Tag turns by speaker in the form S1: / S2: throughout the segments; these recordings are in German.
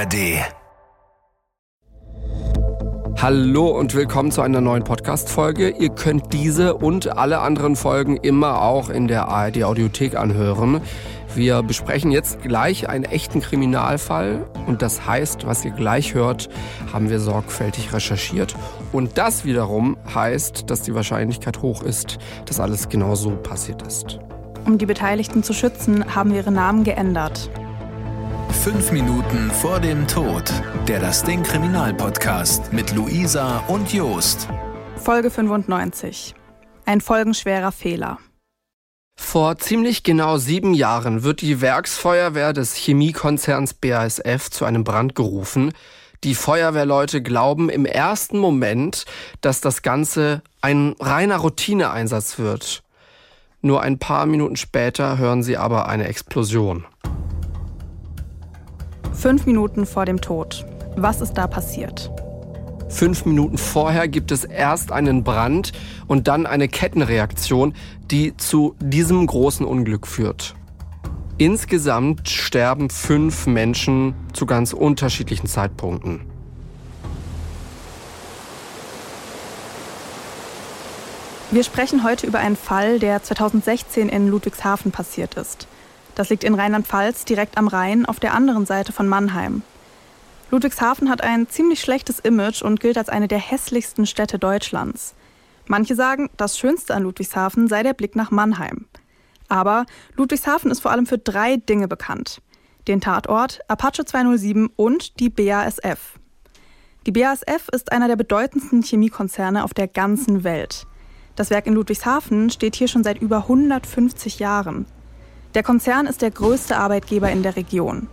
S1: ARD.
S2: Hallo und willkommen zu einer neuen Podcast-Folge. Ihr könnt diese und alle anderen Folgen immer auch in der ARD Audiothek anhören. Wir besprechen jetzt gleich einen echten Kriminalfall und das heißt, was ihr gleich hört, haben wir sorgfältig recherchiert. Und das wiederum heißt, dass die Wahrscheinlichkeit hoch ist, dass alles genau so passiert ist.
S3: Um die Beteiligten zu schützen, haben wir ihre Namen geändert.
S1: Fünf Minuten vor dem Tod. Der Das Ding Kriminalpodcast mit Luisa und Jost.
S3: Folge 95. Ein folgenschwerer Fehler.
S2: Vor ziemlich genau sieben Jahren wird die Werksfeuerwehr des Chemiekonzerns BASF zu einem Brand gerufen. Die Feuerwehrleute glauben im ersten Moment, dass das Ganze ein reiner Routineeinsatz wird. Nur ein paar Minuten später hören sie aber eine Explosion.
S3: Fünf Minuten vor dem Tod. Was ist da passiert?
S2: Fünf Minuten vorher gibt es erst einen Brand und dann eine Kettenreaktion, die zu diesem großen Unglück führt. Insgesamt sterben fünf Menschen zu ganz unterschiedlichen Zeitpunkten.
S3: Wir sprechen heute über einen Fall, der 2016 in Ludwigshafen passiert ist. Das liegt in Rheinland-Pfalz direkt am Rhein auf der anderen Seite von Mannheim. Ludwigshafen hat ein ziemlich schlechtes Image und gilt als eine der hässlichsten Städte Deutschlands. Manche sagen, das Schönste an Ludwigshafen sei der Blick nach Mannheim. Aber Ludwigshafen ist vor allem für drei Dinge bekannt. Den Tatort, Apache 207 und die BASF. Die BASF ist einer der bedeutendsten Chemiekonzerne auf der ganzen Welt. Das Werk in Ludwigshafen steht hier schon seit über 150 Jahren. Der Konzern ist der größte Arbeitgeber in der Region.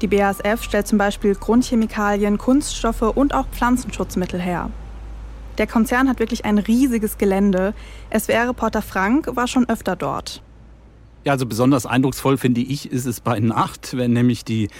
S3: Die BASF stellt zum Beispiel Grundchemikalien, Kunststoffe und auch Pflanzenschutzmittel her. Der Konzern hat wirklich ein riesiges Gelände. SWR-Reporter Frank war schon öfter dort.
S4: Ja, also besonders eindrucksvoll finde ich, ist es bei Nacht, wenn nämlich die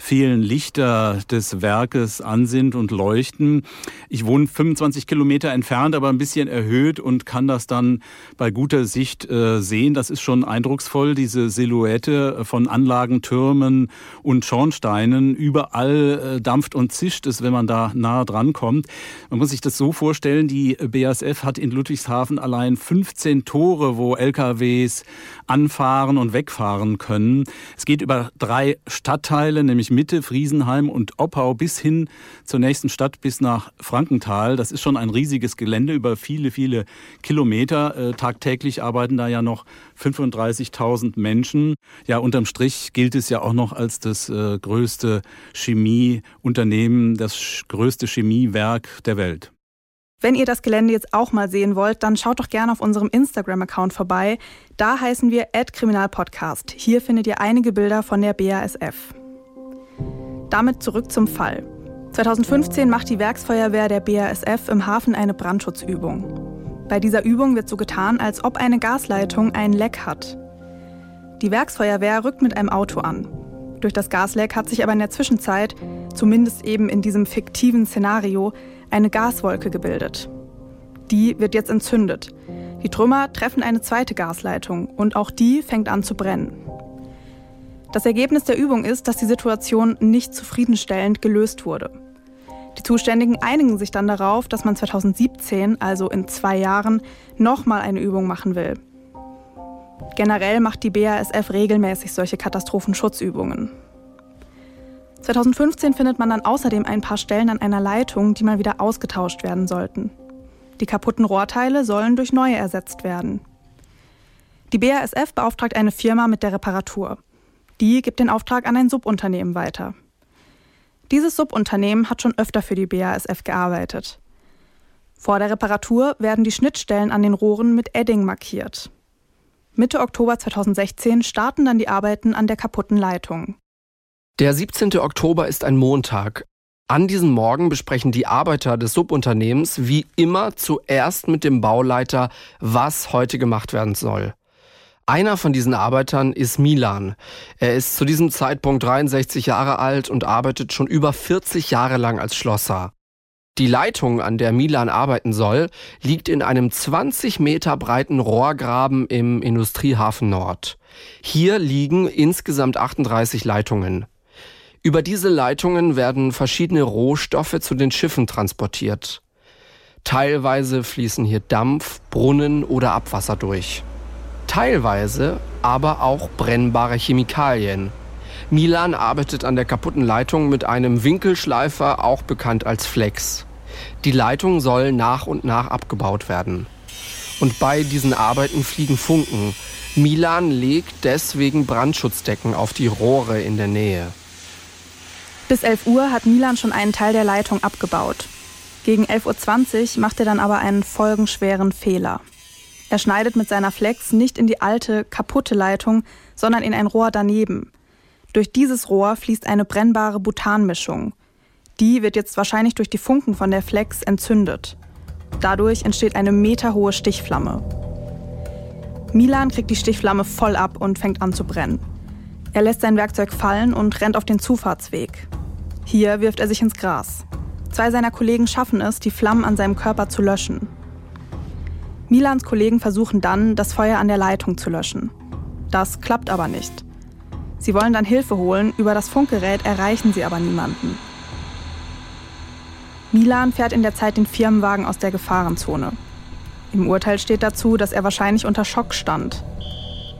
S4: vielen Lichter des Werkes an sind und leuchten. Ich wohne 25 Kilometer entfernt, aber ein bisschen erhöht und kann das dann bei guter Sicht äh, sehen. Das ist schon eindrucksvoll, diese Silhouette von Anlagen, Türmen und Schornsteinen. Überall äh, dampft und zischt es, wenn man da nahe dran kommt. Man muss sich das so vorstellen, die BASF hat in Ludwigshafen allein 15 Tore, wo LKWs anfahren und wegfahren können. Es geht über drei Stadtteile, nämlich Mitte, Friesenheim und Oppau bis hin zur nächsten Stadt, bis nach Frankenthal. Das ist schon ein riesiges Gelände über viele, viele Kilometer. Äh, tagtäglich arbeiten da ja noch 35.000 Menschen. Ja, unterm Strich gilt es ja auch noch als das äh, größte Chemieunternehmen, das größte Chemiewerk der Welt.
S3: Wenn ihr das Gelände jetzt auch mal sehen wollt, dann schaut doch gerne auf unserem Instagram-Account vorbei. Da heißen wir @kriminalpodcast. Hier findet ihr einige Bilder von der BASF. Damit zurück zum Fall. 2015 macht die Werksfeuerwehr der BASF im Hafen eine Brandschutzübung. Bei dieser Übung wird so getan, als ob eine Gasleitung ein Leck hat. Die Werksfeuerwehr rückt mit einem Auto an. Durch das Gasleck hat sich aber in der Zwischenzeit, zumindest eben in diesem fiktiven Szenario, eine Gaswolke gebildet. Die wird jetzt entzündet. Die Trümmer treffen eine zweite Gasleitung und auch die fängt an zu brennen. Das Ergebnis der Übung ist, dass die Situation nicht zufriedenstellend gelöst wurde. Die Zuständigen einigen sich dann darauf, dass man 2017, also in zwei Jahren, nochmal eine Übung machen will. Generell macht die BASF regelmäßig solche Katastrophenschutzübungen. 2015 findet man dann außerdem ein paar Stellen an einer Leitung, die mal wieder ausgetauscht werden sollten. Die kaputten Rohrteile sollen durch neue ersetzt werden. Die BASF beauftragt eine Firma mit der Reparatur. Die gibt den Auftrag an ein Subunternehmen weiter. Dieses Subunternehmen hat schon öfter für die BASF gearbeitet. Vor der Reparatur werden die Schnittstellen an den Rohren mit Edding markiert. Mitte Oktober 2016 starten dann die Arbeiten an der kaputten Leitung.
S2: Der 17. Oktober ist ein Montag. An diesem Morgen besprechen die Arbeiter des Subunternehmens wie immer zuerst mit dem Bauleiter, was heute gemacht werden soll. Einer von diesen Arbeitern ist Milan. Er ist zu diesem Zeitpunkt 63 Jahre alt und arbeitet schon über 40 Jahre lang als Schlosser. Die Leitung, an der Milan arbeiten soll, liegt in einem 20 Meter breiten Rohrgraben im Industriehafen Nord. Hier liegen insgesamt 38 Leitungen. Über diese Leitungen werden verschiedene Rohstoffe zu den Schiffen transportiert. Teilweise fließen hier Dampf, Brunnen oder Abwasser durch. Teilweise aber auch brennbare Chemikalien. Milan arbeitet an der kaputten Leitung mit einem Winkelschleifer, auch bekannt als Flex. Die Leitung soll nach und nach abgebaut werden. Und bei diesen Arbeiten fliegen Funken. Milan legt deswegen Brandschutzdecken auf die Rohre in der Nähe.
S3: Bis 11 Uhr hat Milan schon einen Teil der Leitung abgebaut. Gegen 11.20 Uhr macht er dann aber einen folgenschweren Fehler. Er schneidet mit seiner Flex nicht in die alte, kaputte Leitung, sondern in ein Rohr daneben. Durch dieses Rohr fließt eine brennbare Butanmischung. Die wird jetzt wahrscheinlich durch die Funken von der Flex entzündet. Dadurch entsteht eine meterhohe Stichflamme. Milan kriegt die Stichflamme voll ab und fängt an zu brennen. Er lässt sein Werkzeug fallen und rennt auf den Zufahrtsweg. Hier wirft er sich ins Gras. Zwei seiner Kollegen schaffen es, die Flammen an seinem Körper zu löschen. Milans Kollegen versuchen dann, das Feuer an der Leitung zu löschen. Das klappt aber nicht. Sie wollen dann Hilfe holen, über das Funkgerät erreichen sie aber niemanden. Milan fährt in der Zeit den Firmenwagen aus der Gefahrenzone. Im Urteil steht dazu, dass er wahrscheinlich unter Schock stand.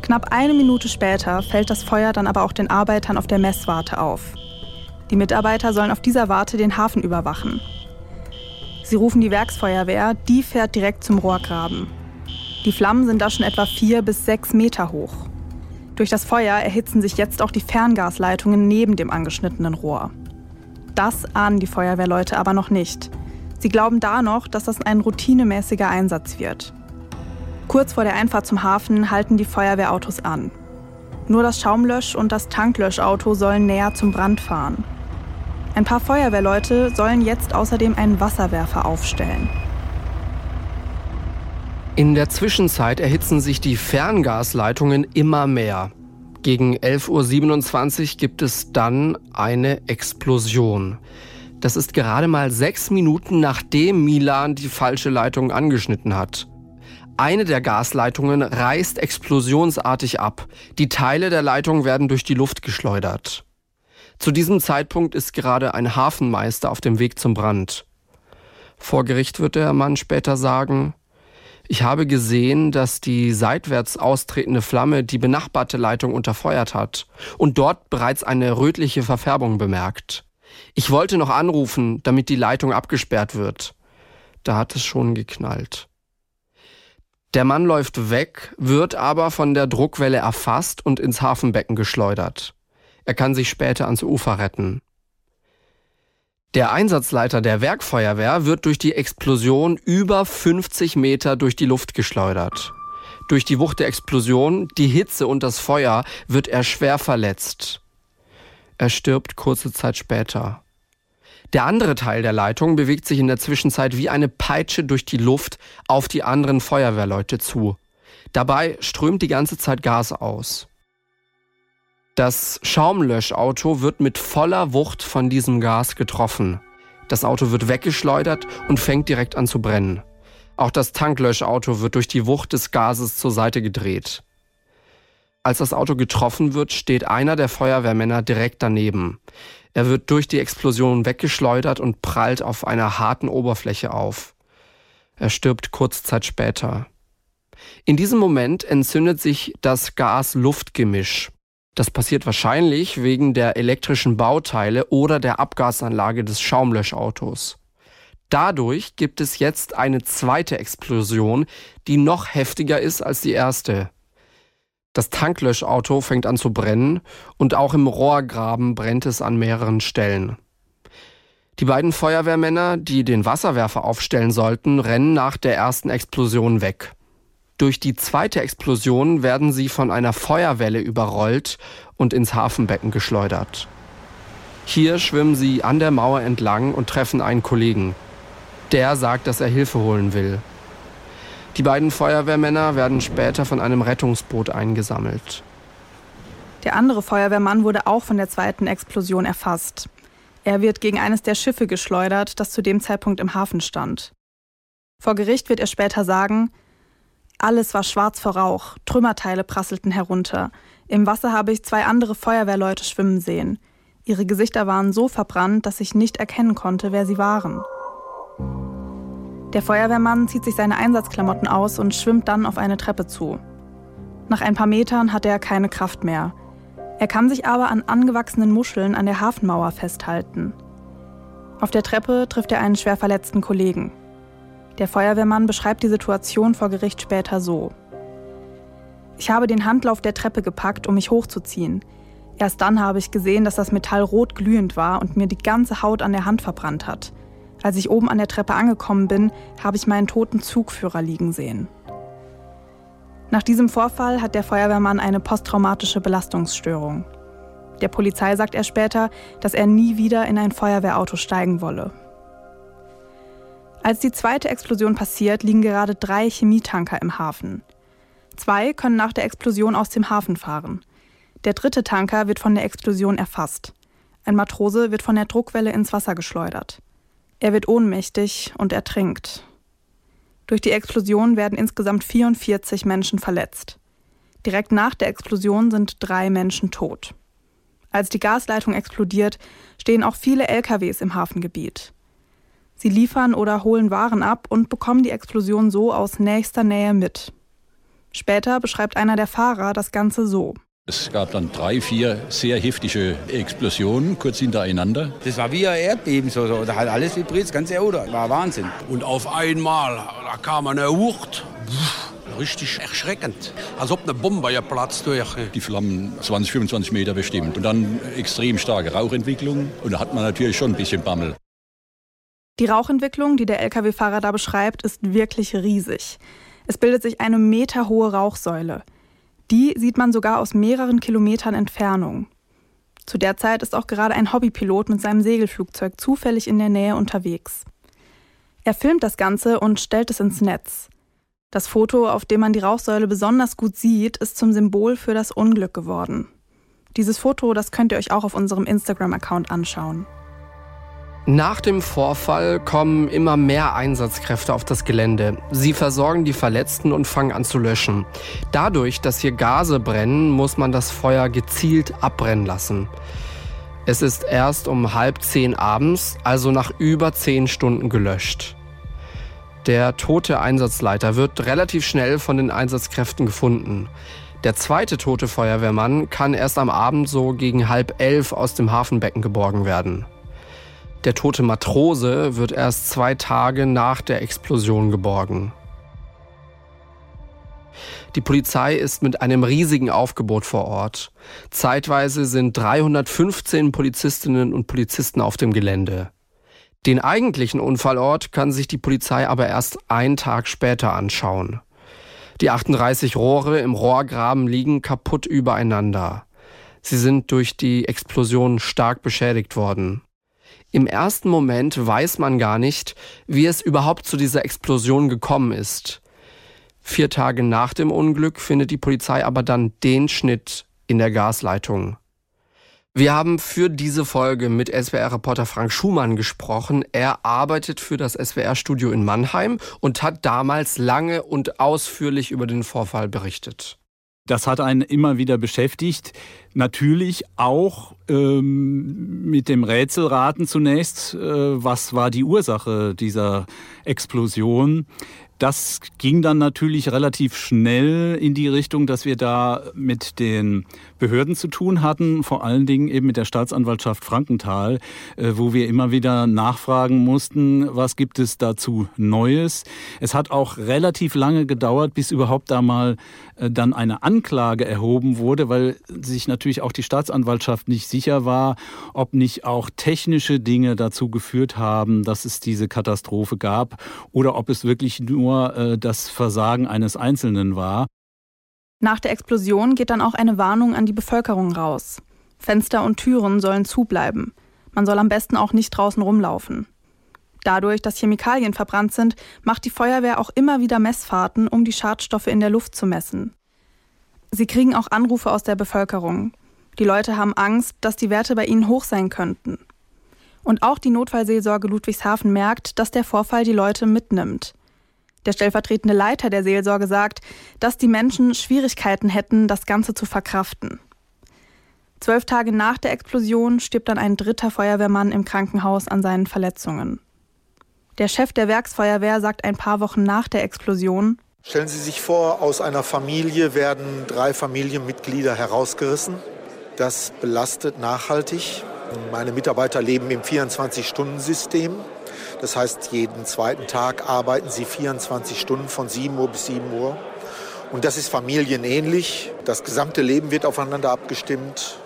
S3: Knapp eine Minute später fällt das Feuer dann aber auch den Arbeitern auf der Messwarte auf. Die Mitarbeiter sollen auf dieser Warte den Hafen überwachen. Sie rufen die Werksfeuerwehr, die fährt direkt zum Rohrgraben. Die Flammen sind da schon etwa vier bis sechs Meter hoch. Durch das Feuer erhitzen sich jetzt auch die Ferngasleitungen neben dem angeschnittenen Rohr. Das ahnen die Feuerwehrleute aber noch nicht. Sie glauben da noch, dass das ein routinemäßiger Einsatz wird. Kurz vor der Einfahrt zum Hafen halten die Feuerwehrautos an. Nur das Schaumlösch- und das Tanklöschauto sollen näher zum Brand fahren. Ein paar Feuerwehrleute sollen jetzt außerdem einen Wasserwerfer aufstellen.
S2: In der Zwischenzeit erhitzen sich die Ferngasleitungen immer mehr. Gegen 11.27 Uhr gibt es dann eine Explosion. Das ist gerade mal sechs Minuten nachdem Milan die falsche Leitung angeschnitten hat. Eine der Gasleitungen reißt explosionsartig ab. Die Teile der Leitung werden durch die Luft geschleudert. Zu diesem Zeitpunkt ist gerade ein Hafenmeister auf dem Weg zum Brand. Vor Gericht wird der Mann später sagen, ich habe gesehen, dass die seitwärts austretende Flamme die benachbarte Leitung unterfeuert hat und dort bereits eine rötliche Verfärbung bemerkt. Ich wollte noch anrufen, damit die Leitung abgesperrt wird. Da hat es schon geknallt. Der Mann läuft weg, wird aber von der Druckwelle erfasst und ins Hafenbecken geschleudert. Er kann sich später ans Ufer retten. Der Einsatzleiter der Werkfeuerwehr wird durch die Explosion über 50 Meter durch die Luft geschleudert. Durch die Wucht der Explosion, die Hitze und das Feuer wird er schwer verletzt. Er stirbt kurze Zeit später. Der andere Teil der Leitung bewegt sich in der Zwischenzeit wie eine Peitsche durch die Luft auf die anderen Feuerwehrleute zu. Dabei strömt die ganze Zeit Gas aus. Das Schaumlöschauto wird mit voller Wucht von diesem Gas getroffen. Das Auto wird weggeschleudert und fängt direkt an zu brennen. Auch das Tanklöschauto wird durch die Wucht des Gases zur Seite gedreht. Als das Auto getroffen wird, steht einer der Feuerwehrmänner direkt daneben. Er wird durch die Explosion weggeschleudert und prallt auf einer harten Oberfläche auf. Er stirbt kurz Zeit später. In diesem Moment entzündet sich das Gas-Luft-Gemisch. Das passiert wahrscheinlich wegen der elektrischen Bauteile oder der Abgasanlage des Schaumlöschautos. Dadurch gibt es jetzt eine zweite Explosion, die noch heftiger ist als die erste. Das Tanklöschauto fängt an zu brennen und auch im Rohrgraben brennt es an mehreren Stellen. Die beiden Feuerwehrmänner, die den Wasserwerfer aufstellen sollten, rennen nach der ersten Explosion weg. Durch die zweite Explosion werden sie von einer Feuerwelle überrollt und ins Hafenbecken geschleudert. Hier schwimmen sie an der Mauer entlang und treffen einen Kollegen. Der sagt, dass er Hilfe holen will. Die beiden Feuerwehrmänner werden später von einem Rettungsboot eingesammelt.
S3: Der andere Feuerwehrmann wurde auch von der zweiten Explosion erfasst. Er wird gegen eines der Schiffe geschleudert, das zu dem Zeitpunkt im Hafen stand. Vor Gericht wird er später sagen, alles war schwarz vor Rauch, Trümmerteile prasselten herunter. Im Wasser habe ich zwei andere Feuerwehrleute schwimmen sehen. Ihre Gesichter waren so verbrannt, dass ich nicht erkennen konnte, wer sie waren. Der Feuerwehrmann zieht sich seine Einsatzklamotten aus und schwimmt dann auf eine Treppe zu. Nach ein paar Metern hat er keine Kraft mehr. Er kann sich aber an angewachsenen Muscheln an der Hafenmauer festhalten. Auf der Treppe trifft er einen schwer verletzten Kollegen. Der Feuerwehrmann beschreibt die Situation vor Gericht später so. Ich habe den Handlauf der Treppe gepackt, um mich hochzuziehen. Erst dann habe ich gesehen, dass das Metall rot glühend war und mir die ganze Haut an der Hand verbrannt hat. Als ich oben an der Treppe angekommen bin, habe ich meinen toten Zugführer liegen sehen. Nach diesem Vorfall hat der Feuerwehrmann eine posttraumatische Belastungsstörung. Der Polizei sagt er später, dass er nie wieder in ein Feuerwehrauto steigen wolle. Als die zweite Explosion passiert, liegen gerade drei Chemietanker im Hafen. Zwei können nach der Explosion aus dem Hafen fahren. Der dritte Tanker wird von der Explosion erfasst. Ein Matrose wird von der Druckwelle ins Wasser geschleudert. Er wird ohnmächtig und ertrinkt. Durch die Explosion werden insgesamt 44 Menschen verletzt. Direkt nach der Explosion sind drei Menschen tot. Als die Gasleitung explodiert, stehen auch viele LKWs im Hafengebiet. Sie liefern oder holen Waren ab und bekommen die Explosion so aus nächster Nähe mit. Später beschreibt einer der Fahrer das Ganze so.
S5: Es gab dann drei, vier sehr heftige Explosionen kurz hintereinander.
S6: Das war wie ein Erdbeben, so, so. da hat alles vibriert, das ganze Auto. War Wahnsinn.
S7: Und auf einmal, da kam eine Wucht. Richtig erschreckend, als ob eine Bombe geplatzt wäre.
S5: Die Flammen 20, 25 Meter bestimmt. Und dann extrem starke Rauchentwicklung. Und da hat man natürlich schon ein bisschen Bammel.
S3: Die Rauchentwicklung, die der Lkw-Fahrer da beschreibt, ist wirklich riesig. Es bildet sich eine meterhohe Rauchsäule. Die sieht man sogar aus mehreren Kilometern Entfernung. Zu der Zeit ist auch gerade ein Hobbypilot mit seinem Segelflugzeug zufällig in der Nähe unterwegs. Er filmt das Ganze und stellt es ins Netz. Das Foto, auf dem man die Rauchsäule besonders gut sieht, ist zum Symbol für das Unglück geworden. Dieses Foto, das könnt ihr euch auch auf unserem Instagram-Account anschauen.
S2: Nach dem Vorfall kommen immer mehr Einsatzkräfte auf das Gelände. Sie versorgen die Verletzten und fangen an zu löschen. Dadurch, dass hier Gase brennen, muss man das Feuer gezielt abbrennen lassen. Es ist erst um halb zehn abends, also nach über zehn Stunden gelöscht. Der tote Einsatzleiter wird relativ schnell von den Einsatzkräften gefunden. Der zweite tote Feuerwehrmann kann erst am Abend so gegen halb elf aus dem Hafenbecken geborgen werden. Der tote Matrose wird erst zwei Tage nach der Explosion geborgen. Die Polizei ist mit einem riesigen Aufgebot vor Ort. Zeitweise sind 315 Polizistinnen und Polizisten auf dem Gelände. Den eigentlichen Unfallort kann sich die Polizei aber erst einen Tag später anschauen. Die 38 Rohre im Rohrgraben liegen kaputt übereinander. Sie sind durch die Explosion stark beschädigt worden. Im ersten Moment weiß man gar nicht, wie es überhaupt zu dieser Explosion gekommen ist. Vier Tage nach dem Unglück findet die Polizei aber dann den Schnitt in der Gasleitung. Wir haben für diese Folge mit SWR-Reporter Frank Schumann gesprochen. Er arbeitet für das SWR-Studio in Mannheim und hat damals lange und ausführlich über den Vorfall berichtet.
S4: Das hat einen immer wieder beschäftigt. Natürlich auch ähm, mit dem Rätselraten zunächst. Äh, was war die Ursache dieser Explosion? Das ging dann natürlich relativ schnell in die Richtung, dass wir da mit den Behörden zu tun hatten, vor allen Dingen eben mit der Staatsanwaltschaft Frankenthal, äh, wo wir immer wieder nachfragen mussten, was gibt es dazu Neues. Es hat auch relativ lange gedauert, bis überhaupt da mal dann eine Anklage erhoben wurde, weil sich natürlich auch die Staatsanwaltschaft nicht sicher war, ob nicht auch technische Dinge dazu geführt haben, dass es diese Katastrophe gab oder ob es wirklich nur äh, das Versagen eines Einzelnen war.
S3: Nach der Explosion geht dann auch eine Warnung an die Bevölkerung raus. Fenster und Türen sollen zubleiben. Man soll am besten auch nicht draußen rumlaufen. Dadurch, dass Chemikalien verbrannt sind, macht die Feuerwehr auch immer wieder Messfahrten, um die Schadstoffe in der Luft zu messen. Sie kriegen auch Anrufe aus der Bevölkerung. Die Leute haben Angst, dass die Werte bei ihnen hoch sein könnten. Und auch die Notfallseelsorge Ludwigshafen merkt, dass der Vorfall die Leute mitnimmt. Der stellvertretende Leiter der Seelsorge sagt, dass die Menschen Schwierigkeiten hätten, das Ganze zu verkraften. Zwölf Tage nach der Explosion stirbt dann ein dritter Feuerwehrmann im Krankenhaus an seinen Verletzungen. Der Chef der Werksfeuerwehr sagt ein paar Wochen nach der Explosion,
S8: Stellen Sie sich vor, aus einer Familie werden drei Familienmitglieder herausgerissen. Das belastet nachhaltig. Meine Mitarbeiter leben im 24-Stunden-System. Das heißt, jeden zweiten Tag arbeiten sie 24 Stunden von 7 Uhr bis 7 Uhr. Und das ist familienähnlich. Das gesamte Leben wird aufeinander abgestimmt.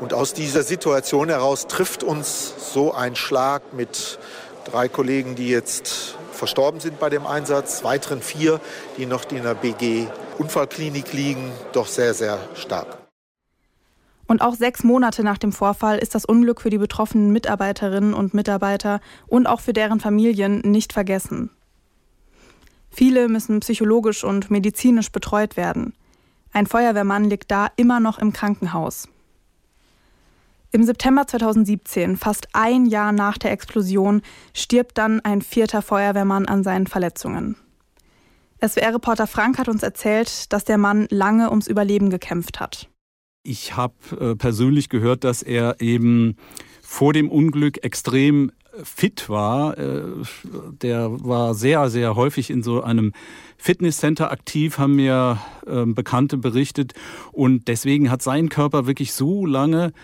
S8: Und aus dieser Situation heraus trifft uns so ein Schlag mit drei Kollegen, die jetzt verstorben sind bei dem Einsatz, weiteren vier, die noch in der BG Unfallklinik liegen, doch sehr, sehr stark.
S3: Und auch sechs Monate nach dem Vorfall ist das Unglück für die betroffenen Mitarbeiterinnen und Mitarbeiter und auch für deren Familien nicht vergessen. Viele müssen psychologisch und medizinisch betreut werden. Ein Feuerwehrmann liegt da immer noch im Krankenhaus. Im September 2017, fast ein Jahr nach der Explosion, stirbt dann ein vierter Feuerwehrmann an seinen Verletzungen. SWR-Reporter Frank hat uns erzählt, dass der Mann lange ums Überleben gekämpft hat.
S4: Ich habe äh, persönlich gehört, dass er eben vor dem Unglück extrem fit war. Äh, der war sehr, sehr häufig in so einem Fitnesscenter aktiv, haben mir äh, Bekannte berichtet. Und deswegen hat sein Körper wirklich so lange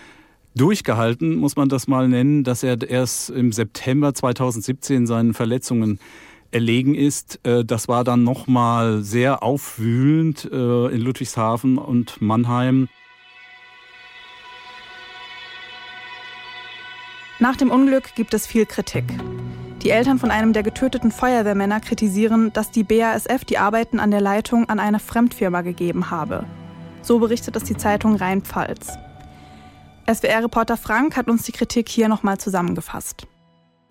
S4: durchgehalten, muss man das mal nennen, dass er erst im September 2017 seinen Verletzungen erlegen ist. Äh, das war dann nochmal sehr aufwühlend äh, in Ludwigshafen und Mannheim.
S3: Nach dem Unglück gibt es viel Kritik. Die Eltern von einem der getöteten Feuerwehrmänner kritisieren, dass die BASF die Arbeiten an der Leitung an eine Fremdfirma gegeben habe. So berichtet es die Zeitung Rheinpfalz. SWR-Reporter Frank hat uns die Kritik hier nochmal zusammengefasst.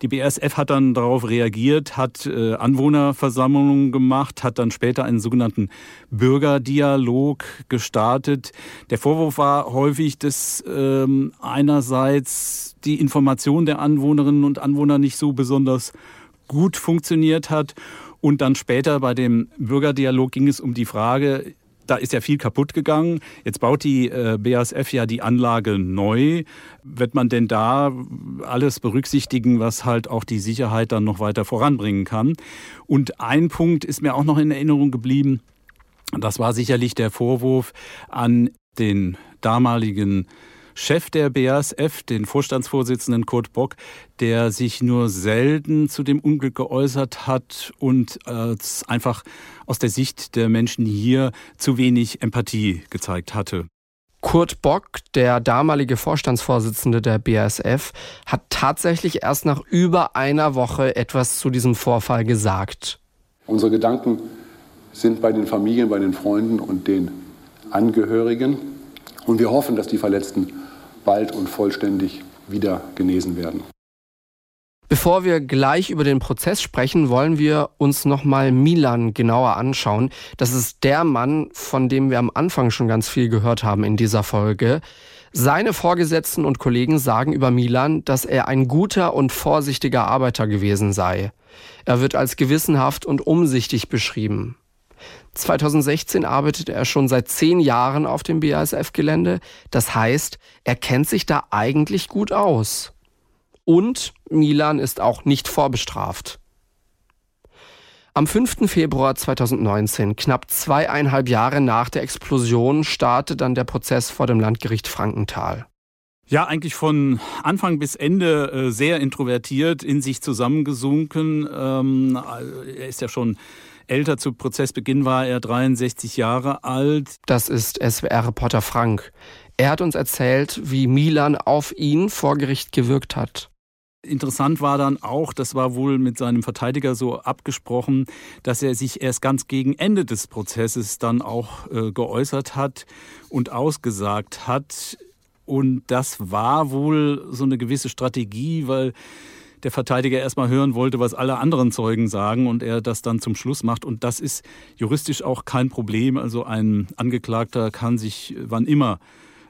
S4: Die BASF hat dann darauf reagiert, hat äh, Anwohnerversammlungen gemacht, hat dann später einen sogenannten Bürgerdialog gestartet. Der Vorwurf war häufig, dass ähm, einerseits die Information der Anwohnerinnen und Anwohner nicht so besonders gut funktioniert hat. Und dann später bei dem Bürgerdialog ging es um die Frage, da ist ja viel kaputt gegangen. Jetzt baut die äh, BASF ja die Anlage neu. Wird man denn da alles berücksichtigen, was halt auch die Sicherheit dann noch weiter voranbringen kann? Und ein Punkt ist mir auch noch in Erinnerung geblieben. Das war sicherlich der Vorwurf an den damaligen Chef der BASF, den Vorstandsvorsitzenden Kurt Bock, der sich nur selten zu dem Unglück geäußert hat und äh, einfach aus der Sicht der Menschen hier zu wenig Empathie gezeigt hatte.
S2: Kurt Bock, der damalige Vorstandsvorsitzende der BASF, hat tatsächlich erst nach über einer Woche etwas zu diesem Vorfall gesagt.
S9: Unsere Gedanken sind bei den Familien, bei den Freunden und den Angehörigen. Und wir hoffen, dass die Verletzten bald und vollständig wieder genesen werden.
S2: Bevor wir gleich über den Prozess sprechen, wollen wir uns nochmal Milan genauer anschauen. Das ist der Mann, von dem wir am Anfang schon ganz viel gehört haben in dieser Folge. Seine Vorgesetzten und Kollegen sagen über Milan, dass er ein guter und vorsichtiger Arbeiter gewesen sei. Er wird als gewissenhaft und umsichtig beschrieben. 2016 arbeitet er schon seit zehn Jahren auf dem BASF-Gelände. Das heißt, er kennt sich da eigentlich gut aus. Und Milan ist auch nicht vorbestraft. Am 5. Februar 2019, knapp zweieinhalb Jahre nach der Explosion, startet dann der Prozess vor dem Landgericht Frankenthal.
S4: Ja, eigentlich von Anfang bis Ende äh, sehr introvertiert, in sich zusammengesunken. Ähm, er ist ja schon älter. Zu Prozessbeginn war er 63 Jahre alt.
S2: Das ist SWR-Reporter Frank. Er hat uns erzählt, wie Milan auf ihn vor Gericht gewirkt hat.
S4: Interessant war dann auch, das war wohl mit seinem Verteidiger so abgesprochen, dass er sich erst ganz gegen Ende des Prozesses dann auch äh, geäußert hat und ausgesagt hat. Und das war wohl so eine gewisse Strategie, weil der Verteidiger erstmal hören wollte, was alle anderen Zeugen sagen und er das dann zum Schluss macht. Und das ist juristisch auch kein Problem. Also ein Angeklagter kann sich wann immer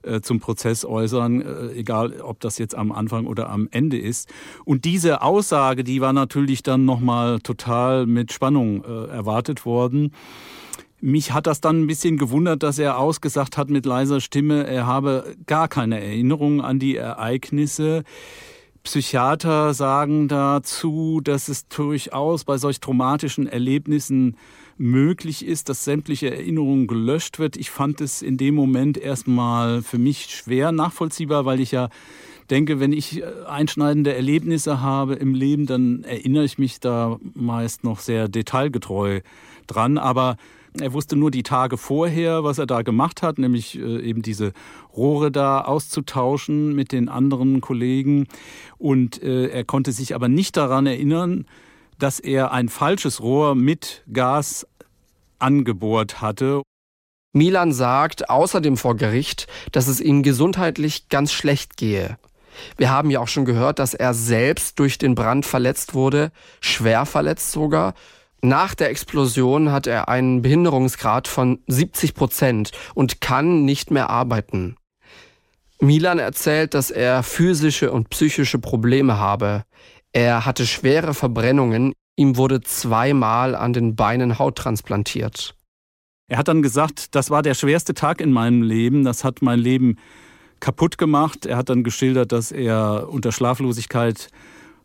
S4: äh, zum Prozess äußern, äh, egal ob das jetzt am Anfang oder am Ende ist. Und diese Aussage, die war natürlich dann nochmal total mit Spannung äh, erwartet worden. Mich hat das dann ein bisschen gewundert, dass er ausgesagt hat mit leiser Stimme, er habe gar keine Erinnerung an die Ereignisse. Psychiater sagen dazu, dass es durchaus bei solch traumatischen Erlebnissen möglich ist, dass sämtliche Erinnerungen gelöscht wird. Ich fand es in dem Moment erstmal für mich schwer nachvollziehbar, weil ich ja denke, wenn ich einschneidende Erlebnisse habe im Leben, dann erinnere ich mich da meist noch sehr detailgetreu dran. Aber er wusste nur die Tage vorher, was er da gemacht hat, nämlich äh, eben diese Rohre da auszutauschen mit den anderen Kollegen. Und äh, er konnte sich aber nicht daran erinnern, dass er ein falsches Rohr mit Gas angebohrt hatte.
S2: Milan sagt außerdem vor Gericht, dass es ihm gesundheitlich ganz schlecht gehe. Wir haben ja auch schon gehört, dass er selbst durch den Brand verletzt wurde, schwer verletzt sogar. Nach der Explosion hat er einen Behinderungsgrad von 70 Prozent und kann nicht mehr arbeiten. Milan erzählt, dass er physische und psychische Probleme habe. Er hatte schwere Verbrennungen, ihm wurde zweimal an den Beinen Haut transplantiert.
S4: Er hat dann gesagt, das war der schwerste Tag in meinem Leben, das hat mein Leben kaputt gemacht. Er hat dann geschildert, dass er unter Schlaflosigkeit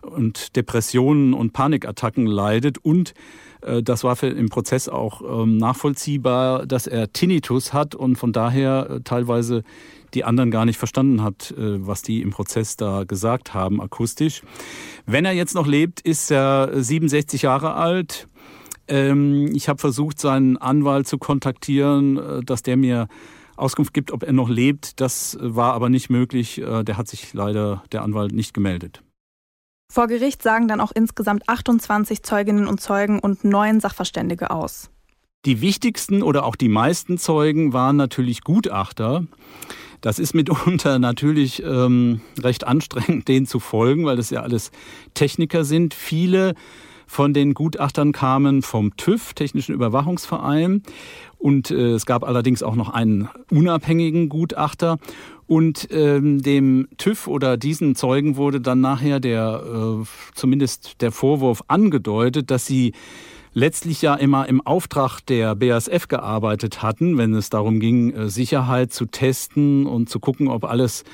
S4: und Depressionen und Panikattacken leidet und das war für, im Prozess auch ähm, nachvollziehbar, dass er Tinnitus hat und von daher äh, teilweise die anderen gar nicht verstanden hat, äh, was die im Prozess da gesagt haben, akustisch. Wenn er jetzt noch lebt, ist er 67 Jahre alt. Ähm, ich habe versucht, seinen Anwalt zu kontaktieren, dass der mir Auskunft gibt, ob er noch lebt. Das war aber nicht möglich. Der hat sich leider, der Anwalt, nicht gemeldet.
S3: Vor Gericht sagen dann auch insgesamt 28 Zeuginnen und Zeugen und neun Sachverständige aus.
S4: Die wichtigsten oder auch die meisten Zeugen waren natürlich Gutachter. Das ist mitunter natürlich ähm, recht anstrengend, denen zu folgen, weil das ja alles Techniker sind. Viele von den Gutachtern kamen vom TÜV, Technischen Überwachungsverein. Und äh, es gab allerdings auch noch einen unabhängigen Gutachter. Und ähm, dem TÜV oder diesen Zeugen wurde dann nachher der, äh, zumindest der Vorwurf angedeutet, dass sie letztlich ja immer im Auftrag der BASF gearbeitet hatten, wenn es darum ging, äh, Sicherheit zu testen und zu gucken, ob alles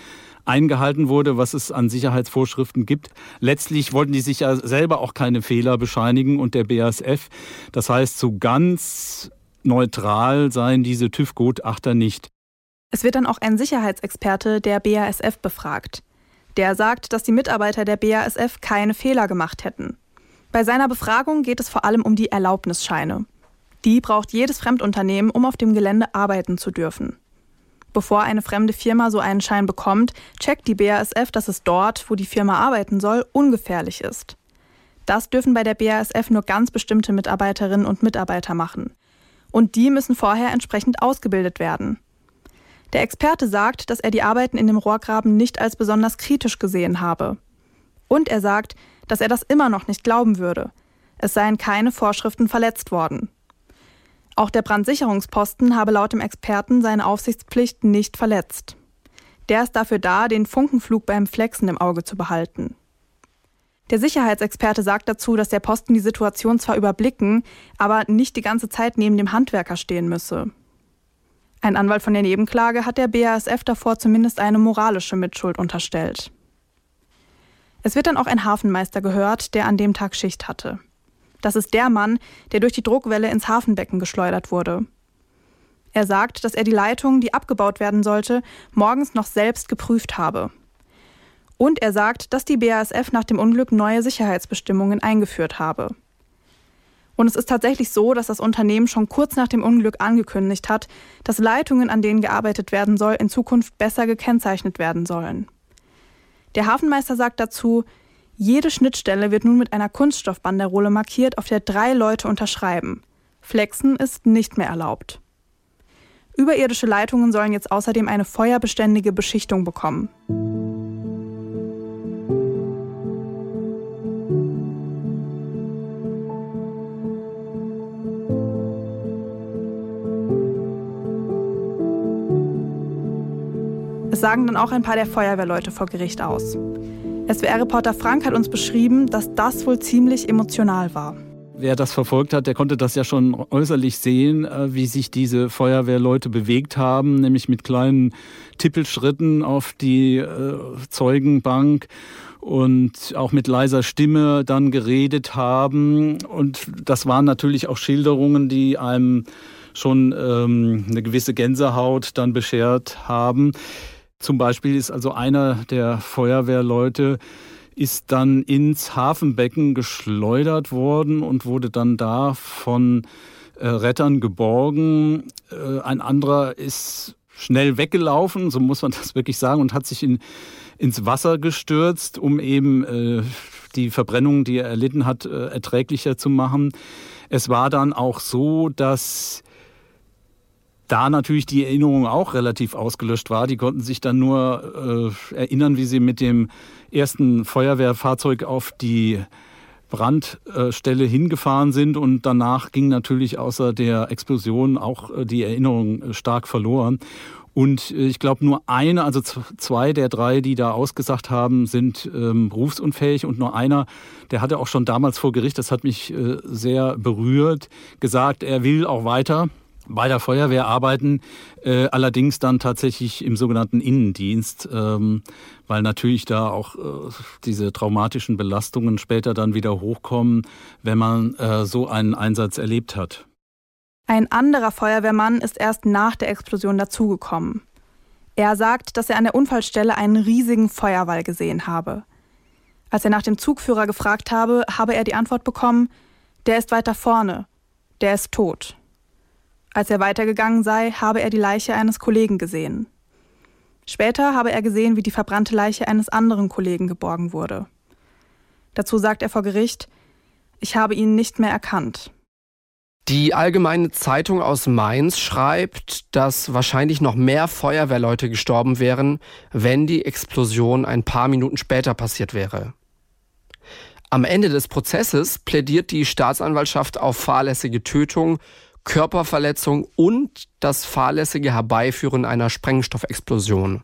S4: eingehalten wurde, was es an Sicherheitsvorschriften gibt. Letztlich wollten die sich ja selber auch keine Fehler bescheinigen und der BASF. Das heißt, so ganz neutral seien diese TÜV-Gutachter nicht.
S3: Es wird dann auch ein Sicherheitsexperte der BASF befragt. Der sagt, dass die Mitarbeiter der BASF keine Fehler gemacht hätten. Bei seiner Befragung geht es vor allem um die Erlaubnisscheine. Die braucht jedes Fremdunternehmen, um auf dem Gelände arbeiten zu dürfen. Bevor eine fremde Firma so einen Schein bekommt, checkt die BASF, dass es dort, wo die Firma arbeiten soll, ungefährlich ist. Das dürfen bei der BASF nur ganz bestimmte Mitarbeiterinnen und Mitarbeiter machen. Und die müssen vorher entsprechend ausgebildet werden. Der Experte sagt, dass er die Arbeiten in dem Rohrgraben nicht als besonders kritisch gesehen habe. Und er sagt, dass er das immer noch nicht glauben würde. Es seien keine Vorschriften verletzt worden. Auch der Brandsicherungsposten habe laut dem Experten seine Aufsichtspflicht nicht verletzt. Der ist dafür da, den Funkenflug beim Flexen im Auge zu behalten. Der Sicherheitsexperte sagt dazu, dass der Posten die Situation zwar überblicken, aber nicht die ganze Zeit neben dem Handwerker stehen müsse. Ein Anwalt von der Nebenklage hat der BASF davor zumindest eine moralische Mitschuld unterstellt. Es wird dann auch ein Hafenmeister gehört, der an dem Tag Schicht hatte. Das ist der Mann, der durch die Druckwelle ins Hafenbecken geschleudert wurde. Er sagt, dass er die Leitung, die abgebaut werden sollte, morgens noch selbst geprüft habe. Und er sagt, dass die BASF nach dem Unglück neue Sicherheitsbestimmungen eingeführt habe. Und es ist tatsächlich so, dass das Unternehmen schon kurz nach dem Unglück angekündigt hat, dass Leitungen, an denen gearbeitet werden soll, in Zukunft besser gekennzeichnet werden sollen. Der Hafenmeister sagt dazu, jede Schnittstelle wird nun mit einer Kunststoffbanderole markiert, auf der drei Leute unterschreiben. Flexen ist nicht mehr erlaubt. Überirdische Leitungen sollen jetzt außerdem eine feuerbeständige Beschichtung bekommen. Sagen dann auch ein paar der Feuerwehrleute vor Gericht aus. SWR-Reporter Frank hat uns beschrieben, dass das wohl ziemlich emotional war.
S4: wer das verfolgt hat, der konnte das ja schon äußerlich sehen, äh, wie sich diese Feuerwehrleute bewegt haben, nämlich mit kleinen Tippelschritten auf die äh, Zeugenbank und auch mit leiser Stimme dann geredet haben. Und das waren natürlich auch Schilderungen, die einem schon ähm, eine gewisse Gänsehaut dann beschert haben. Zum Beispiel ist also einer der Feuerwehrleute ist dann ins Hafenbecken geschleudert worden und wurde dann da von äh, Rettern geborgen. Äh, ein anderer ist schnell weggelaufen, so muss man das wirklich sagen, und hat sich in, ins Wasser gestürzt, um eben äh, die Verbrennung, die er erlitten hat, äh, erträglicher zu machen. Es war dann auch so, dass da natürlich die Erinnerung auch relativ ausgelöscht war. Die konnten sich dann nur äh, erinnern, wie sie mit dem ersten Feuerwehrfahrzeug auf die Brandstelle hingefahren sind und danach ging natürlich außer der Explosion auch äh, die Erinnerung äh, stark verloren. Und äh, ich glaube, nur eine, also zwei der drei, die da ausgesagt haben, sind ähm, berufsunfähig und nur einer, der hatte auch schon damals vor Gericht, das hat mich äh, sehr berührt, gesagt, er will auch weiter bei der Feuerwehr arbeiten, äh, allerdings dann tatsächlich im sogenannten Innendienst, ähm, weil natürlich da auch äh, diese traumatischen Belastungen später dann wieder hochkommen, wenn man äh, so einen Einsatz erlebt hat.
S3: Ein anderer Feuerwehrmann ist erst nach der Explosion dazugekommen. Er sagt, dass er an der Unfallstelle einen riesigen Feuerwall gesehen habe. Als er nach dem Zugführer gefragt habe, habe er die Antwort bekommen, der ist weiter vorne, der ist tot. Als er weitergegangen sei, habe er die Leiche eines Kollegen gesehen. Später habe er gesehen, wie die verbrannte Leiche eines anderen Kollegen geborgen wurde. Dazu sagt er vor Gericht, ich habe ihn nicht mehr erkannt.
S2: Die Allgemeine Zeitung aus Mainz schreibt, dass wahrscheinlich noch mehr Feuerwehrleute gestorben wären, wenn die Explosion ein paar Minuten später passiert wäre. Am Ende des Prozesses plädiert die Staatsanwaltschaft auf fahrlässige Tötung Körperverletzung und das fahrlässige Herbeiführen einer Sprengstoffexplosion.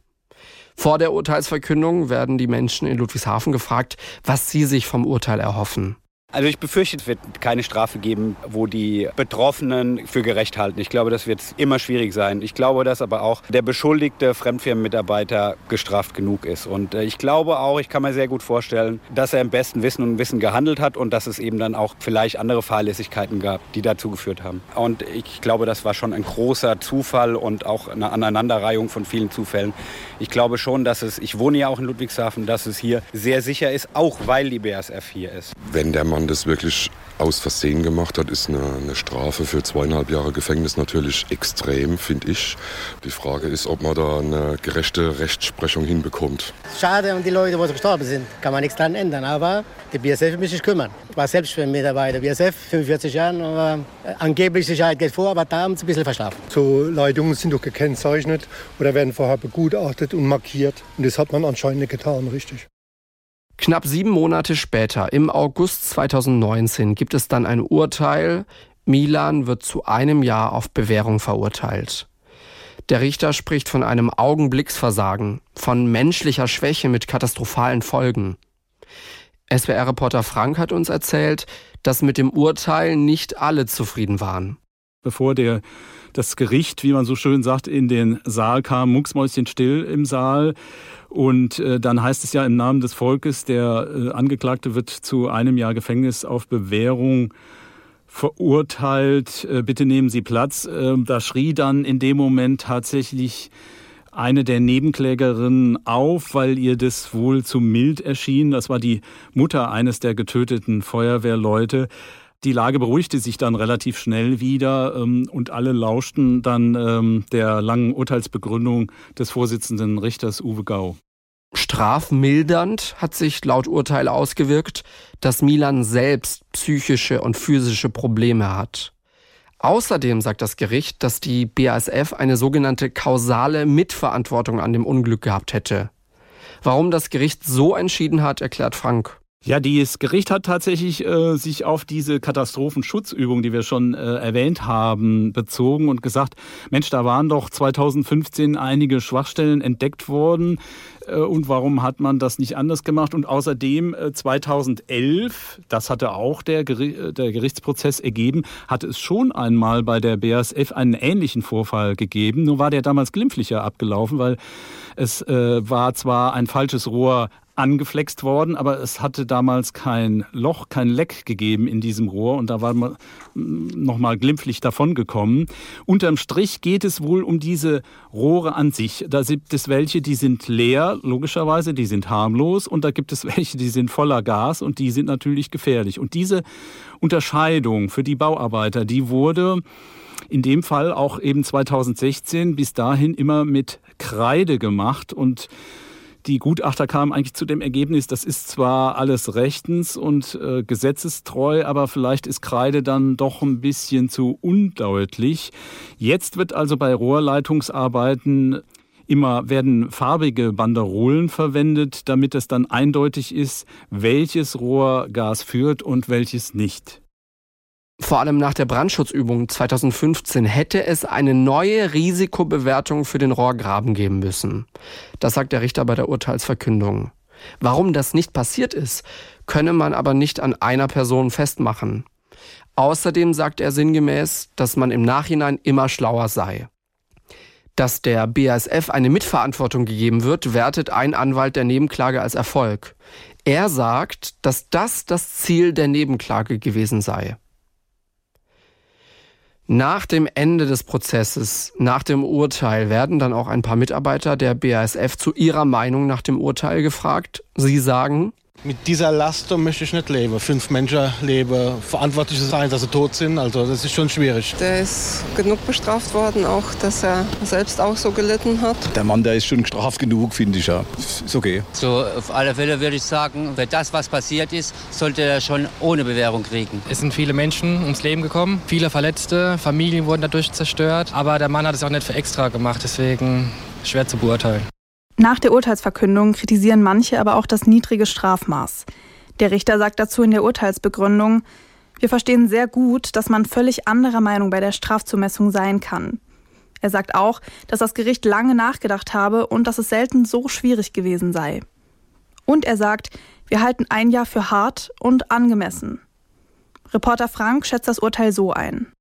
S2: Vor der Urteilsverkündung werden die Menschen in Ludwigshafen gefragt, was sie sich vom Urteil erhoffen.
S10: Also ich befürchte, es wird keine Strafe geben, wo die Betroffenen für gerecht halten. Ich glaube, das wird immer schwierig sein. Ich glaube, dass aber auch der beschuldigte Fremdfirmenmitarbeiter gestraft genug ist. Und äh, ich glaube auch, ich kann mir sehr gut vorstellen, dass er im besten Wissen und Wissen gehandelt hat und dass es eben dann auch vielleicht andere Fahrlässigkeiten gab, die dazu geführt haben. Und ich glaube, das war schon ein großer Zufall und auch eine Aneinanderreihung von vielen Zufällen. Ich glaube schon, dass es, ich wohne ja auch in Ludwigshafen, dass es hier sehr sicher ist, auch weil die BASF hier ist.
S11: Wenn der man das wirklich aus Versehen gemacht hat, ist eine, eine, Strafe für zweieinhalb Jahre Gefängnis natürlich extrem, finde ich. Die Frage ist, ob man da eine gerechte Rechtsprechung hinbekommt.
S12: Schade um die Leute, die gestorben sind. Kann man nichts daran ändern. Aber die BSF muss sich kümmern. Ich war selbst für Mitarbeiter BSF, 45 Jahre. Aber angeblich Sicherheit geht vor, aber da haben sie ein bisschen verschlafen.
S13: So Leitungen sind doch gekennzeichnet oder werden vorher begutachtet und markiert. Und das hat man anscheinend nicht getan, richtig.
S2: Knapp sieben Monate später, im August 2019, gibt es dann ein Urteil. Milan wird zu einem Jahr auf Bewährung verurteilt. Der Richter spricht von einem Augenblicksversagen, von menschlicher Schwäche mit katastrophalen Folgen. SWR-Reporter Frank hat uns erzählt, dass mit dem Urteil nicht alle zufrieden waren.
S4: Bevor der, das Gericht, wie man so schön sagt, in den Saal kam, mucksmäuschenstill im Saal und äh, dann heißt es ja im Namen des Volkes, der äh, Angeklagte wird zu einem Jahr Gefängnis auf Bewährung verurteilt. Äh, bitte nehmen Sie Platz. Äh, da schrie dann in dem Moment tatsächlich eine der Nebenklägerinnen auf, weil ihr das wohl zu mild erschien. Das war die Mutter eines der getöteten Feuerwehrleute. Die Lage beruhigte sich dann relativ schnell wieder ähm, und alle lauschten dann ähm, der langen Urteilsbegründung des Vorsitzenden Richters Uwe Gau.
S2: Strafmildernd hat sich laut Urteil ausgewirkt, dass Milan selbst psychische und physische Probleme hat. Außerdem sagt das Gericht, dass die BASF eine sogenannte kausale Mitverantwortung an dem Unglück gehabt hätte. Warum das Gericht so entschieden hat, erklärt Frank.
S4: Ja, das Gericht hat tatsächlich äh, sich auf diese Katastrophenschutzübung, die wir schon äh, erwähnt haben, bezogen und gesagt, Mensch, da waren doch 2015 einige Schwachstellen entdeckt worden. äh, und warum hat man das nicht anders gemacht? Und außerdem 2011, das hatte auch der, der Gerichtsprozess ergeben, hatte es schon einmal bei der BASF einen ähnlichen Vorfall gegeben. Nur war der damals glimpflicher abgelaufen, weil es äh, war zwar ein falsches Rohr angeflext worden, aber es hatte damals kein Loch, kein Leck gegeben in diesem Rohr und da war man nochmal glimpflich davongekommen. Unterm Strich geht es wohl um diese Rohre an sich. Da gibt es welche, die sind leer, logischerweise, die sind harmlos und da gibt es welche, die sind voller Gas und die sind natürlich gefährlich. Und diese Unterscheidung für die Bauarbeiter, die wurde in dem Fall auch eben 2016 bis dahin immer mit Kreide gemacht und die Gutachter kamen eigentlich zu dem Ergebnis, das ist zwar alles rechtens und äh, gesetzestreu, aber vielleicht ist Kreide dann doch ein bisschen zu undeutlich. Jetzt wird also bei Rohrleitungsarbeiten immer werden farbige Banderolen verwendet, damit es dann eindeutig ist, welches Rohr Gas führt und welches nicht.
S2: Vor allem nach der Brandschutzübung 2015 hätte es eine neue Risikobewertung für den Rohrgraben geben müssen. Das sagt der Richter bei der Urteilsverkündung. Warum das nicht passiert ist, könne man aber nicht an einer Person festmachen. Außerdem sagt er sinngemäß, dass man im Nachhinein immer schlauer sei. Dass der BASF eine Mitverantwortung gegeben wird, wertet ein Anwalt der Nebenklage als Erfolg. Er sagt, dass das das Ziel der Nebenklage gewesen sei. Nach dem Ende des Prozesses, nach dem Urteil, werden dann auch ein paar Mitarbeiter der BASF zu ihrer Meinung nach dem Urteil gefragt. Sie sagen,
S14: mit dieser Last möchte ich nicht leben. Fünf Menschen leben, verantwortlich sein, dass sie tot sind. Also das ist schon schwierig.
S15: Der ist genug bestraft worden, auch dass er selbst auch so gelitten hat.
S5: Der Mann, der ist schon gestraft genug, finde ich ja. Ist okay.
S16: So auf alle Fälle würde ich sagen, für das, was passiert ist, sollte er schon ohne Bewährung kriegen.
S17: Es sind viele Menschen ums Leben gekommen, viele Verletzte, Familien wurden dadurch zerstört. Aber der Mann hat es auch nicht für extra gemacht, deswegen schwer zu beurteilen.
S3: Nach der Urteilsverkündung kritisieren manche aber auch das niedrige Strafmaß. Der Richter sagt dazu in der Urteilsbegründung, wir verstehen sehr gut, dass man völlig anderer Meinung bei der Strafzumessung sein kann. Er sagt auch, dass das Gericht lange nachgedacht habe und dass es selten so schwierig gewesen sei. Und er sagt, wir halten ein Jahr für hart und angemessen. Reporter Frank schätzt das Urteil so ein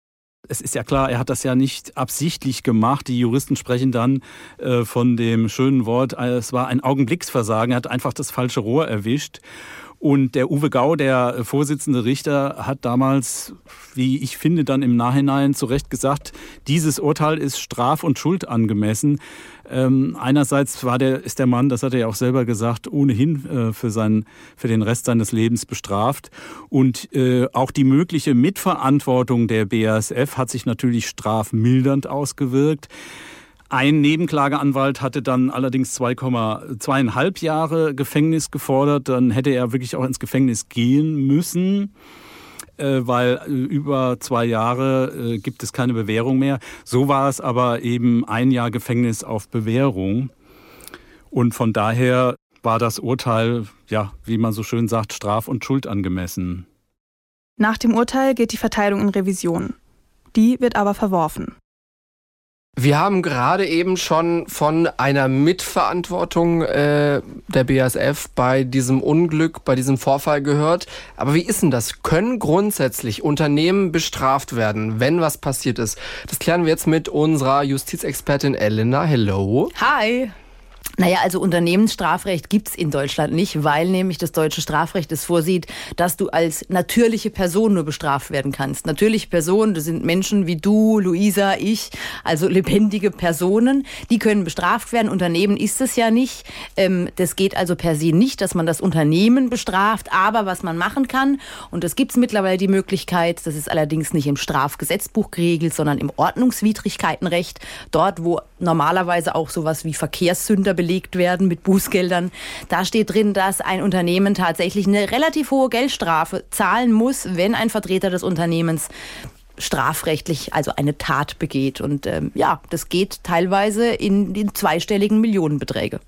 S4: es ist ja klar, er hat das ja nicht absichtlich gemacht. Die Juristen sprechen dann äh, von dem schönen Wort, äh, es war ein Augenblicksversagen. Er hat einfach das falsche Rohr erwischt. Und der Uwe Gau, der Vorsitzende Richter, hat damals, wie ich finde, dann im Nachhinein zu Recht gesagt, dieses Urteil ist straf- und schuldangemessen. Ähm, einerseits war der, ist der Mann, das hat er ja auch selber gesagt, ohnehin äh, für, seinen, für den Rest seines Lebens bestraft. Und äh, auch die mögliche Mitverantwortung der BASF hat sich natürlich strafmildernd ausgewirkt. Ein Nebenklageanwalt hatte dann allerdings 2,5 Jahre Gefängnis gefordert. Dann hätte er wirklich auch ins Gefängnis gehen müssen äh, weil äh, über zwei Jahre äh, gibt es keine Bewährung mehr. So war es aber eben ein Jahr Gefängnis auf Bewährung. Und von daher war das Urteil, ja, wie man so schön sagt, straf- und schuldangemessen.
S3: Nach dem Urteil geht die Verteilung in Revision. Die wird aber verworfen.
S2: Wir haben gerade eben schon von einer Mitverantwortung äh, der BASF bei diesem Unglück, bei diesem Vorfall gehört. Aber wie ist denn das? Können grundsätzlich Unternehmen bestraft werden, wenn was passiert ist? Das klären wir jetzt mit unserer Justizexpertin Elena. Hello.
S18: Hi. Naja, also Unternehmensstrafrecht gibt's in Deutschland nicht, weil nämlich das deutsche Strafrecht es vorsieht, dass du als natürliche Person nur bestraft werden kannst. Natürliche Personen, das sind Menschen wie du, Luisa, ich, also lebendige Personen, die können bestraft werden. Unternehmen ist es ja nicht. Ähm, das geht also per se nicht, dass man das Unternehmen bestraft, aber was man machen kann, und das gibt's mittlerweile die Möglichkeit, das ist allerdings nicht im Strafgesetzbuch geregelt, sondern im Ordnungswidrigkeitenrecht, dort, wo normalerweise auch sowas wie Verkehrssünder belegt werden mit Bußgeldern. Da steht drin, dass ein Unternehmen tatsächlich eine relativ hohe Geldstrafe zahlen muss, wenn ein Vertreter des Unternehmens strafrechtlich also eine Tat begeht. Und ähm, ja, das geht teilweise in den zweistelligen Millionenbeträge.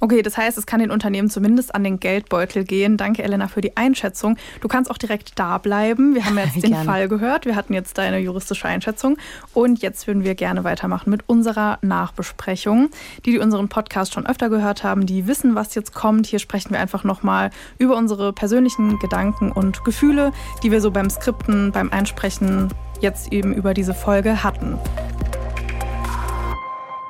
S3: Okay, das heißt, es kann den Unternehmen zumindest an den Geldbeutel gehen. Danke, Elena, für die Einschätzung. Du kannst auch direkt da bleiben. Wir haben jetzt den Fall gehört. Wir hatten jetzt deine juristische Einschätzung. Und jetzt würden wir gerne weitermachen mit unserer Nachbesprechung. Die, die unseren Podcast schon öfter gehört haben, die wissen, was jetzt kommt. Hier sprechen wir einfach nochmal über unsere persönlichen Gedanken und Gefühle, die wir so beim Skripten, beim Einsprechen jetzt eben über diese Folge hatten.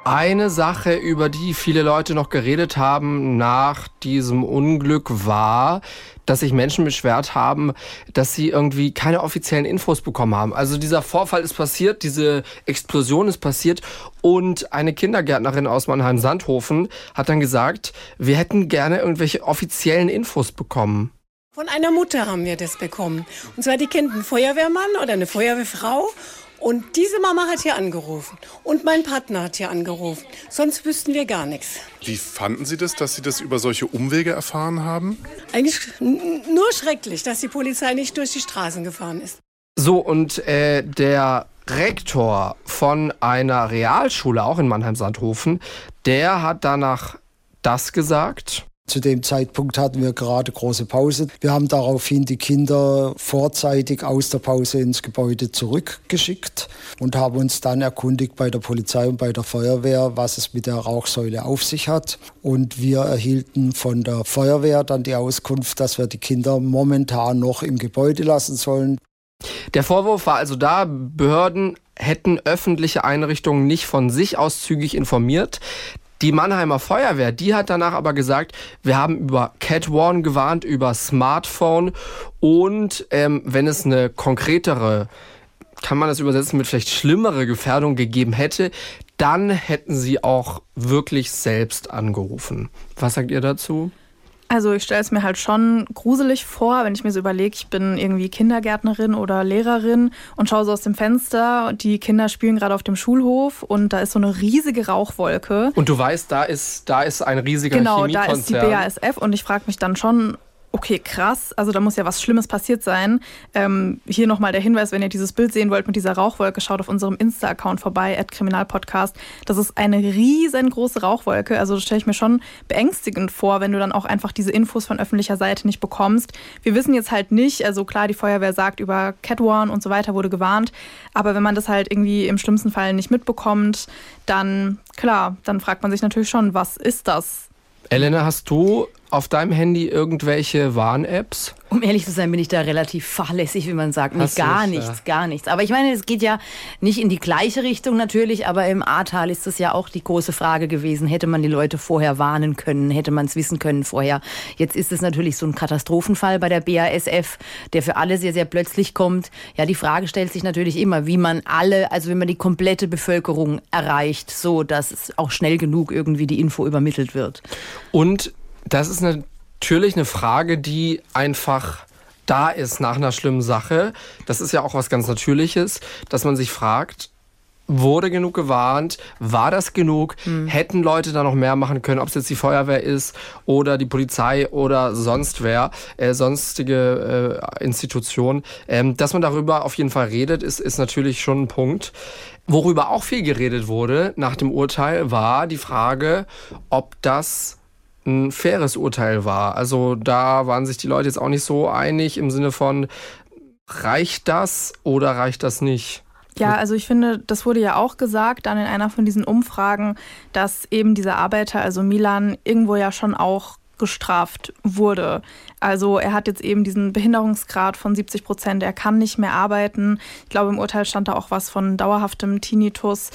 S2: Eine Sache, über die viele Leute noch geredet haben nach diesem Unglück, war, dass sich Menschen beschwert haben, dass sie irgendwie keine offiziellen Infos bekommen haben. Also dieser Vorfall ist passiert, diese Explosion ist passiert und eine Kindergärtnerin aus Mannheim-Sandhofen hat dann gesagt, wir hätten gerne irgendwelche offiziellen Infos bekommen.
S19: Von einer Mutter haben wir das bekommen. Und zwar, die kennt einen Feuerwehrmann oder eine Feuerwehrfrau und diese Mama hat hier angerufen und mein Partner hat hier angerufen. Sonst wüssten wir gar nichts.
S20: Wie fanden Sie das, dass Sie das über solche Umwege erfahren haben?
S19: Eigentlich nur schrecklich, dass die Polizei nicht durch die Straßen gefahren ist.
S2: So, und äh, der Rektor von einer Realschule, auch in Mannheim-Sandhofen, der hat danach das gesagt.
S21: Zu dem Zeitpunkt hatten wir gerade große Pause. Wir haben daraufhin die Kinder vorzeitig aus der Pause ins Gebäude zurückgeschickt und haben uns dann erkundigt bei der Polizei und bei der Feuerwehr, was es mit der Rauchsäule auf sich hat. Und wir erhielten von der Feuerwehr dann die Auskunft, dass wir die Kinder momentan noch im Gebäude lassen sollen.
S2: Der Vorwurf war also da, Behörden hätten öffentliche Einrichtungen nicht von sich aus zügig informiert. Die Mannheimer Feuerwehr, die hat danach aber gesagt, wir haben über Cat One gewarnt, über Smartphone und ähm, wenn es eine konkretere, kann man das übersetzen mit vielleicht schlimmere Gefährdung gegeben hätte, dann hätten sie auch wirklich selbst angerufen. Was sagt ihr dazu?
S3: Also ich stelle es mir halt schon gruselig vor, wenn ich mir so überlege, ich bin irgendwie Kindergärtnerin oder Lehrerin und schaue so aus dem Fenster und die Kinder spielen gerade auf dem Schulhof und da ist so eine riesige Rauchwolke.
S2: Und du weißt, da ist, da ist ein riesiger
S3: Genau, da ist die BASF und ich frage mich dann schon, okay, krass, also da muss ja was Schlimmes passiert sein. Ähm, hier nochmal der Hinweis, wenn ihr dieses Bild sehen wollt mit dieser Rauchwolke, schaut auf unserem Insta-Account vorbei, at Kriminalpodcast. Das ist eine riesengroße Rauchwolke. Also das stelle ich mir schon beängstigend vor, wenn du dann auch einfach diese Infos von öffentlicher Seite nicht bekommst. Wir wissen jetzt halt nicht, also klar, die Feuerwehr sagt, über Cat One und so weiter wurde gewarnt, aber wenn man das halt irgendwie im schlimmsten Fall nicht mitbekommt, dann klar, dann fragt man sich natürlich schon, was ist das?
S2: Elena, hast du auf deinem Handy irgendwelche Warn-Apps?
S18: Um ehrlich zu sein, bin ich da relativ fahrlässig, wie man sagt. Nicht gar nicht, nichts, ja. gar nichts. Aber ich meine, es geht ja nicht in die gleiche Richtung natürlich, aber im Ahrtal ist das ja auch die große Frage gewesen. Hätte man die Leute vorher warnen können? Hätte man es wissen können vorher? Jetzt ist es natürlich so ein Katastrophenfall bei der BASF, der für alle sehr, sehr plötzlich kommt. Ja, die Frage stellt sich natürlich immer, wie man alle, also wenn man die komplette Bevölkerung erreicht, so dass es auch schnell genug irgendwie die Info übermittelt wird.
S2: Und das ist natürlich eine Frage, die einfach da ist nach einer schlimmen Sache. Das ist ja auch was ganz Natürliches, dass man sich fragt, wurde genug gewarnt? War das genug? Hm. Hätten Leute da noch mehr machen können, ob es jetzt die Feuerwehr ist oder die Polizei oder sonst wer, äh, sonstige äh, Institution. Ähm, dass man darüber auf jeden Fall redet, ist, ist natürlich schon ein Punkt. Worüber auch viel geredet wurde nach dem Urteil, war die Frage, ob das ein faires Urteil war. Also da waren sich die Leute jetzt auch nicht so einig im Sinne von, reicht das oder reicht das nicht?
S3: Ja, also ich finde, das wurde ja auch gesagt dann in einer von diesen Umfragen, dass eben dieser Arbeiter, also Milan, irgendwo ja schon auch gestraft wurde. Also er hat jetzt eben diesen Behinderungsgrad von 70 Prozent, er kann nicht mehr arbeiten. Ich glaube, im Urteil stand da auch was von dauerhaftem Tinnitus.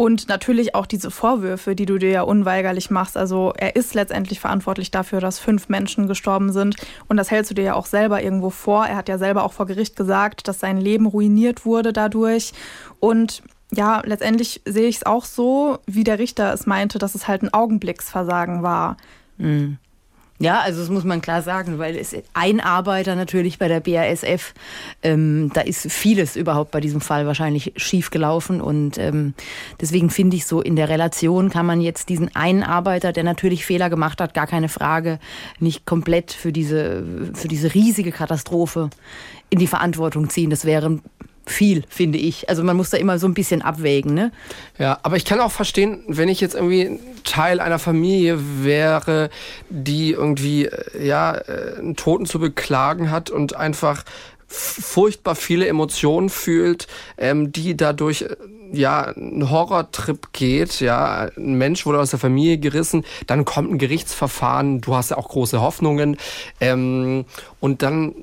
S3: Und natürlich auch diese Vorwürfe, die du dir ja unweigerlich machst. Also er ist letztendlich verantwortlich dafür, dass fünf Menschen gestorben sind. Und das hältst du dir ja auch selber irgendwo vor. Er hat ja selber auch vor Gericht gesagt, dass sein Leben ruiniert wurde dadurch. Und ja, letztendlich sehe ich es auch so, wie der Richter es meinte, dass es halt ein Augenblicksversagen war.
S18: Mhm. Ja, also das muss man klar sagen, weil es ein Arbeiter natürlich bei der BASF, ähm, da ist vieles überhaupt bei diesem Fall wahrscheinlich schief gelaufen und ähm, deswegen finde ich so in der Relation kann man jetzt diesen einen Arbeiter, der natürlich Fehler gemacht hat, gar keine Frage, nicht komplett für diese für diese riesige Katastrophe in die Verantwortung ziehen. Das wäre viel, finde ich. Also man muss da immer so ein bisschen abwägen. Ne?
S2: Ja, aber ich kann auch verstehen, wenn ich jetzt irgendwie Teil einer Familie wäre, die irgendwie äh, ja äh, einen Toten zu beklagen hat und einfach furchtbar viele Emotionen fühlt, ähm, die dadurch äh, ja ein Horrortrip geht, ja, ein Mensch wurde aus der Familie gerissen, dann kommt ein Gerichtsverfahren, du hast ja auch große Hoffnungen ähm, und dann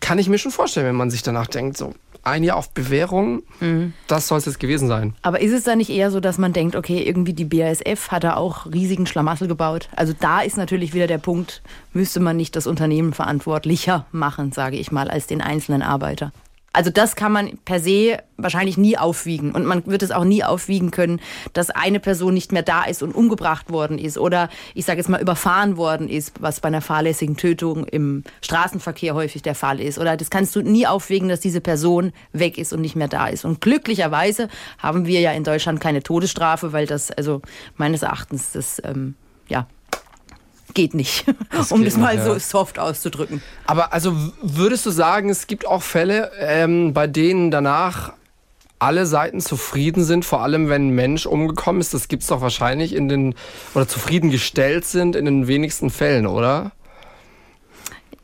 S2: kann ich mir schon vorstellen, wenn man sich danach denkt, so ein Jahr auf Bewährung, mhm. das soll es jetzt gewesen sein.
S18: Aber ist es da nicht eher so, dass man denkt, okay, irgendwie die BASF hat da auch riesigen Schlamassel gebaut? Also da ist natürlich wieder der Punkt, müsste man nicht das Unternehmen verantwortlicher machen, sage ich mal, als den einzelnen Arbeiter. Also das kann man per se wahrscheinlich nie aufwiegen. Und man wird es auch nie aufwiegen können, dass eine Person nicht mehr da ist und umgebracht worden ist oder ich sage jetzt mal überfahren worden ist, was bei einer fahrlässigen Tötung im Straßenverkehr häufig der Fall ist. Oder das kannst du nie aufwiegen, dass diese Person weg ist und nicht mehr da ist. Und glücklicherweise haben wir ja in Deutschland keine Todesstrafe, weil das also meines Erachtens das ähm, ja geht nicht, das um das mal ja. so soft auszudrücken.
S2: Aber also würdest du sagen, es gibt auch Fälle, ähm, bei denen danach alle Seiten zufrieden sind, vor allem wenn ein Mensch umgekommen ist, das gibt es doch wahrscheinlich in den, oder zufriedengestellt sind in den wenigsten Fällen, oder?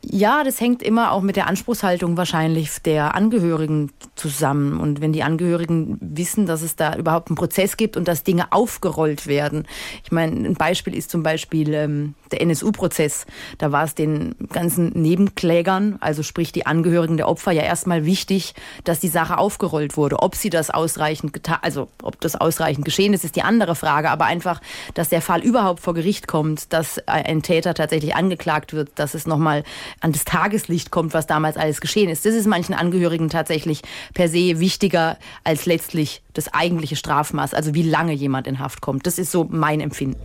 S18: Ja, das hängt immer auch mit der Anspruchshaltung wahrscheinlich der Angehörigen zusammen. Und wenn die Angehörigen wissen, dass es da überhaupt einen Prozess gibt und dass Dinge aufgerollt werden. Ich meine, ein Beispiel ist zum Beispiel ähm, der NSU-Prozess. Da war es den ganzen Nebenklägern, also sprich die Angehörigen der Opfer, ja erstmal wichtig, dass die Sache aufgerollt wurde. Ob sie das ausreichend getan, also ob das ausreichend geschehen ist, ist die andere Frage. Aber einfach, dass der Fall überhaupt vor Gericht kommt, dass ein Täter tatsächlich angeklagt wird, dass es nochmal an das Tageslicht kommt, was damals alles geschehen ist. Das ist manchen Angehörigen tatsächlich per se wichtiger als letztlich das eigentliche Strafmaß, also wie lange jemand in Haft kommt. Das ist so mein Empfinden.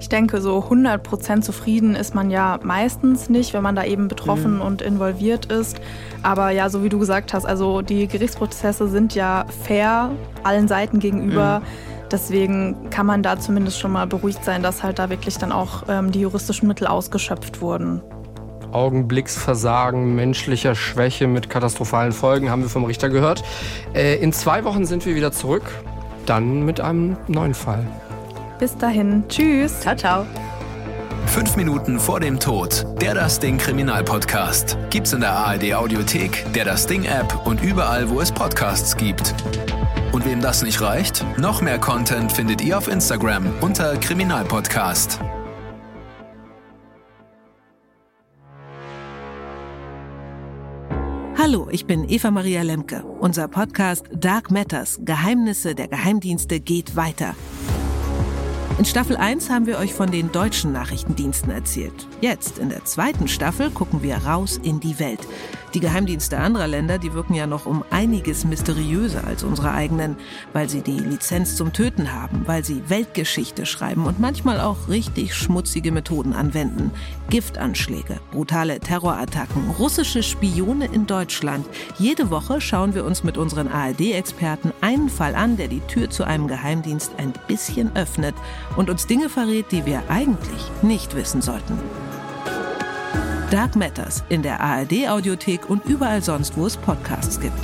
S3: Ich denke, so 100% zufrieden ist man ja meistens nicht, wenn man da eben betroffen mhm. und involviert ist. Aber ja, so wie du gesagt hast, also die Gerichtsprozesse sind ja fair allen Seiten gegenüber. Mhm. Deswegen kann man da zumindest schon mal beruhigt sein, dass halt da wirklich dann auch ähm, die juristischen Mittel ausgeschöpft wurden.
S2: Augenblicksversagen, menschlicher Schwäche mit katastrophalen Folgen, haben wir vom Richter gehört. Äh, in zwei Wochen sind wir wieder zurück, dann mit einem neuen Fall.
S3: Bis dahin, tschüss.
S18: Ciao, ciao.
S22: Fünf Minuten vor dem Tod. Der Das Ding Kriminalpodcast. Gibt's in der ARD Audiothek, der Das Ding App und überall, wo es Podcasts gibt. Und wem das nicht reicht, noch mehr Content findet ihr auf Instagram unter Kriminalpodcast.
S23: Hallo, ich bin Eva Maria Lemke. Unser Podcast Dark Matters Geheimnisse der Geheimdienste geht weiter. In Staffel 1 haben wir euch von den deutschen Nachrichtendiensten erzählt. Jetzt, in der zweiten Staffel, gucken wir raus in die Welt. Die Geheimdienste anderer Länder, die wirken ja noch um einiges mysteriöser als unsere eigenen, weil sie die Lizenz zum Töten haben, weil sie Weltgeschichte schreiben und manchmal auch richtig schmutzige Methoden anwenden. Giftanschläge, brutale Terrorattacken, russische Spione in Deutschland. Jede Woche schauen wir uns mit unseren ARD-Experten einen Fall an, der die Tür zu einem Geheimdienst ein bisschen öffnet und uns Dinge verrät, die wir eigentlich nicht wissen sollten. Dark Matters in der ARD Audiothek und überall sonst, wo es Podcasts gibt.